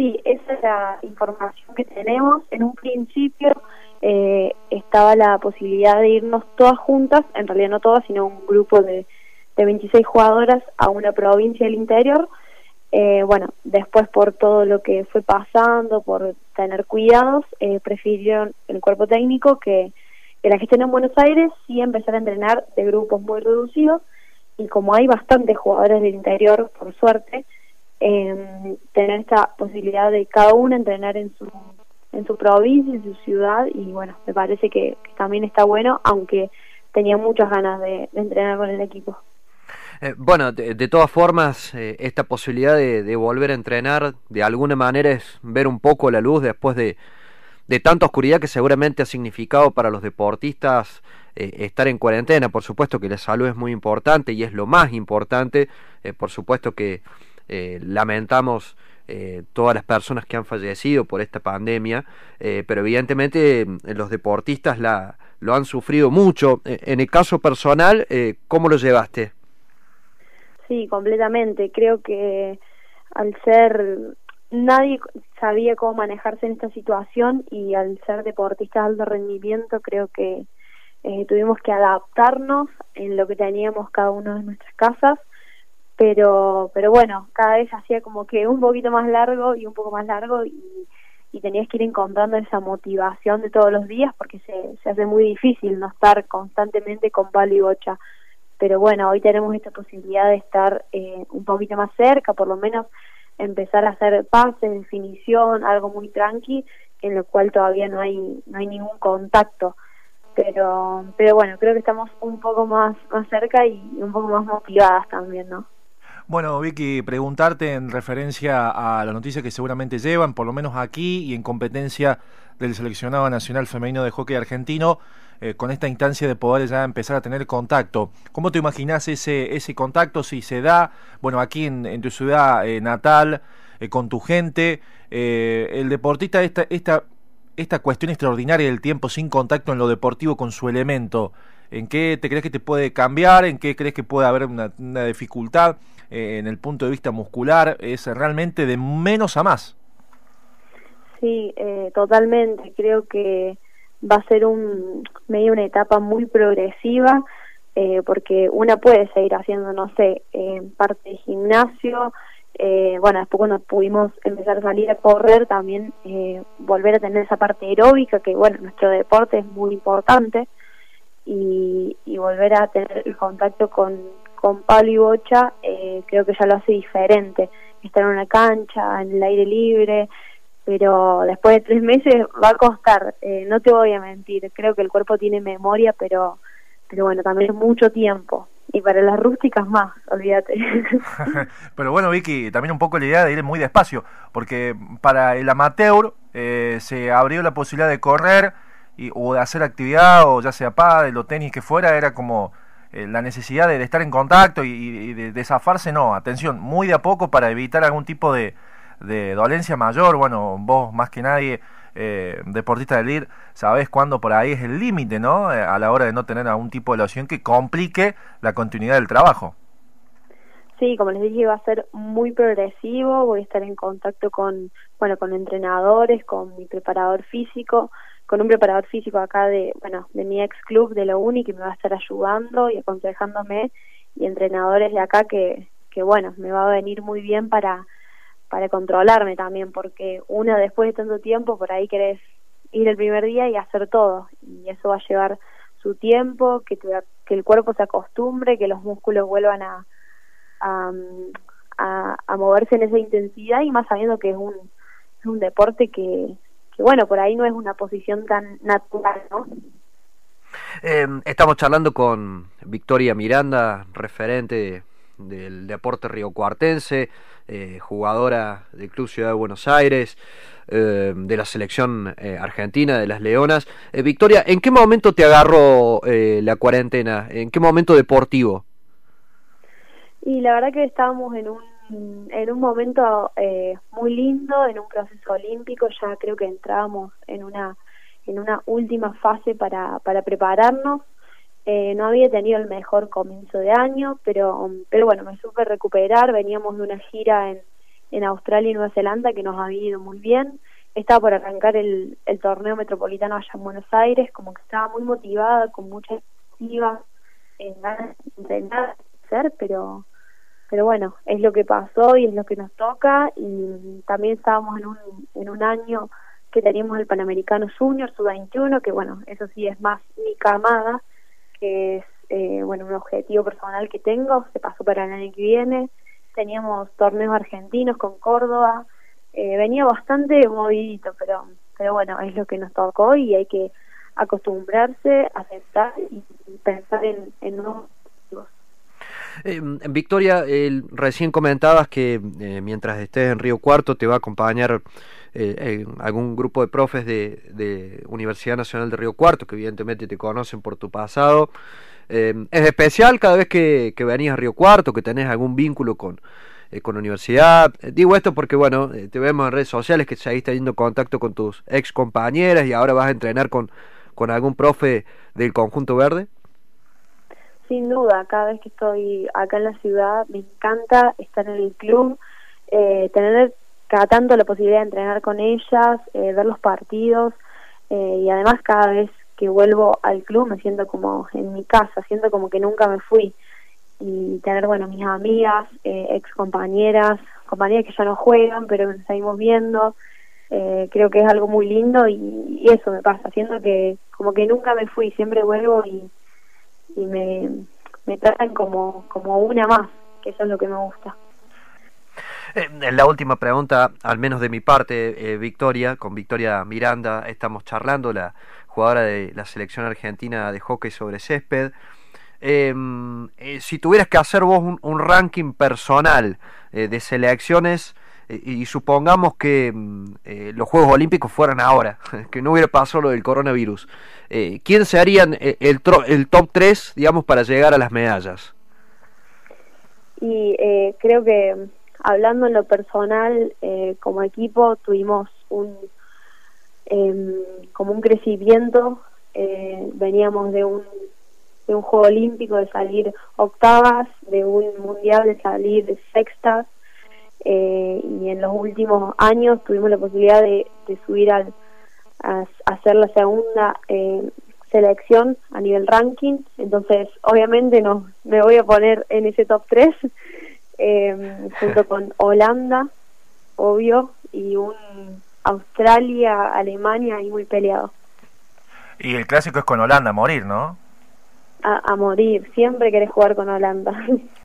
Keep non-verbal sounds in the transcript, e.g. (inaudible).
Sí, esa es la información que tenemos. En un principio eh, estaba la posibilidad de irnos todas juntas, en realidad no todas, sino un grupo de, de 26 jugadoras a una provincia del interior. Eh, bueno, después por todo lo que fue pasando, por tener cuidados, eh, prefirieron el cuerpo técnico que, que la gestión en Buenos Aires sí empezar a entrenar de grupos muy reducidos y como hay bastantes jugadores del interior, por suerte, eh, tener esta posibilidad de cada uno entrenar en su en su provincia, en su ciudad y bueno, me parece que, también está bueno, aunque tenía muchas ganas de, entrenar con el equipo. Eh, bueno, de, todas formas, eh, esta posibilidad de, volver a entrenar de alguna manera es ver un poco la luz después de, de tanta oscuridad que seguramente ha significado para los deportistas eh, estar en cuarentena. Por supuesto que la salud es muy importante y es lo más importante. por supuesto que lamentamos eh, todas las personas que han fallecido por esta pandemia, eh, pero evidentemente eh, los deportistas la, lo han sufrido mucho. En el caso personal, ¿cómo lo llevaste? Sí, completamente. Creo que al ser nadie sabía cómo manejarse en esta situación y al ser deportistas de alto rendimiento creo que tuvimos que adaptarnos en lo que teníamos cada uno de nuestras casas pero pero bueno cada vez hacía como que un poquito más largo y un poco más largo y, tenías que ir encontrando esa motivación de todos los días porque se, se hace muy difícil no estar constantemente con palo y bocha. Pero bueno hoy tenemos esta posibilidad de estar eh, un poquito más cerca por lo menos empezar a hacer pases definición algo muy tranqui en lo cual todavía no hay no hay ningún contacto. Pero pero bueno creo que estamos un poco más más cerca y un poco más motivadas también no bueno, Vicky, preguntarte en referencia a la noticia que seguramente llevan, por lo menos aquí y en competencia del seleccionado nacional femenino de hockey argentino, eh, con esta instancia de poder ya empezar a tener contacto. ¿Cómo te imaginas ese, ese contacto si se da, bueno, aquí en, tu ciudad eh, natal, eh, con tu gente? el deportista, esta, esta, esta cuestión extraordinaria del tiempo sin contacto en lo deportivo con su elemento, ¿en qué te crees que te puede cambiar? ¿En qué crees que puede haber una dificultad? Eh, en el punto de vista muscular es realmente de menos a más. Sí, eh, totalmente. Creo que va a ser un medio una etapa muy progresiva eh, porque una puede seguir haciendo, no sé, parte de gimnasio. bueno, después cuando pudimos empezar a salir a correr, también volver a tener esa parte aeróbica, que bueno, nuestro deporte es muy importante, y, y volver a tener el contacto con, con Pablo y Bocha eh, creo que ya lo hace diferente. Estar en una cancha, en el aire libre, pero después de tres meses va a costar, eh, no te voy a mentir, creo que el cuerpo tiene memoria, pero, pero bueno, también es mucho tiempo. Y para las rústicas más, olvídate. (laughs) (laughs) pero bueno, Vicky, también un poco la idea de ir muy despacio, porque para el amateur eh, se abrió la posibilidad de correr y, o de hacer actividad, o ya sea pádel o tenis que fuera, era como eh, la necesidad de, estar en contacto y, de, zafarse, no, atención, muy de a poco para evitar algún tipo de, dolencia mayor, bueno, vos más que nadie, eh, deportista del IR, sabés cuándo por ahí es el límite, ¿no? Eh, a la hora de no tener algún tipo de lesión que complique la continuidad del trabajo. Sí, como les dije, va a ser muy progresivo, voy a estar en contacto con, bueno, con entrenadores, con mi preparador físico, con un preparador físico acá de, bueno, de mi ex club de la uni que me va a estar ayudando y aconsejándome y entrenadores de acá que, que bueno, me va a venir muy bien para, para controlarme también, porque una después de tanto tiempo por ahí querés ir el primer día y hacer todo, y eso va a llevar su tiempo, que, que el cuerpo se acostumbre, que los músculos vuelvan a, a, a, a moverse en esa intensidad y más sabiendo que es un, es un deporte que, bueno, por ahí no es una posición tan natural, ¿no? Eh, estamos charlando con Victoria Miranda, referente del deporte riocuartense, eh, jugadora del Club Ciudad de Buenos Aires, eh, de la selección eh, argentina, de las Leonas. Victoria, ¿en qué momento te agarró la cuarentena? ¿En qué momento deportivo? Y la verdad que estábamos en un en un momento eh, muy lindo, en un proceso olímpico, ya creo que entrábamos en una, en una última fase para, para prepararnos. Eh, no había tenido el mejor comienzo de año, pero, pero bueno, me supe recuperar, veníamos de una gira en, en Australia y Nueva Zelanda que nos ha ido muy bien. Estaba por arrancar el, el torneo metropolitano allá en Buenos Aires, como que estaba muy motivada, con mucha expectativa, en ganas de hacer, pero pero bueno, es lo que pasó y es lo que nos toca y también estábamos en un, en un año que teníamos el Panamericano Junior, Sub-21, que bueno, eso sí es más mi camada, que es eh, bueno un objetivo personal que tengo, se pasó para el año que viene, teníamos torneos argentinos con Córdoba, eh, venía bastante movidito, pero, pero bueno, es lo que nos tocó y hay que acostumbrarse, aceptar y pensar en, en eh, Victoria, recién comentabas que eh, mientras estés en Río Cuarto te va a acompañar eh, algún grupo de profes de, Universidad Nacional de Río Cuarto, que evidentemente te conocen por tu pasado. es especial cada vez que, que venís a Río Cuarto, que tenés algún vínculo con, con la universidad. digo esto porque, bueno, te vemos en redes sociales que seguís teniendo contacto con tus ex compañeras y ahora vas a entrenar con, con algún profe del conjunto verde sin duda, cada vez que estoy acá en la ciudad me encanta estar en el club, eh, tener cada tanto la posibilidad de entrenar con ellas, eh, ver los partidos eh, y además cada vez que vuelvo al club me siento como en mi casa, siento como que nunca me fui. Y tener, bueno, mis amigas, ex compañeras, compañeras que ya no juegan pero nos seguimos viendo, creo que es algo muy lindo y, y eso me pasa, siento que como que nunca me fui, siempre vuelvo y y me, me tratan como, como una más, que eso es lo que me gusta. Eh, la última pregunta, al menos de mi parte, eh, Victoria, con Victoria Miranda estamos charlando, la jugadora de la selección argentina de hockey sobre césped. Em, eh, si tuvieras que hacer vos un, ranking personal de selecciones y supongamos que mm, los Juegos Olímpicos fueran ahora, (laughs) que no hubiera pasado lo del coronavirus, eh, ¿quién serían el, el top 3, digamos, para llegar a las medallas? Y eh, creo que hablando en lo personal, eh, como equipo tuvimos un em, como un crecimiento, eh, veníamos de un de un juego olímpico de salir octavas, de un mundial de salir de sextas, y en los últimos años tuvimos la posibilidad de subir al a, hacer la segunda eh, selección a nivel ranking, entonces obviamente no me voy a poner en ese top 3 (laughs) eh, junto con Holanda, obvio, y un Australia, Alemania y muy peleado. Y el clásico es con Holanda, a morir, ¿no? A, a morir, siempre querés jugar con Holanda. (laughs)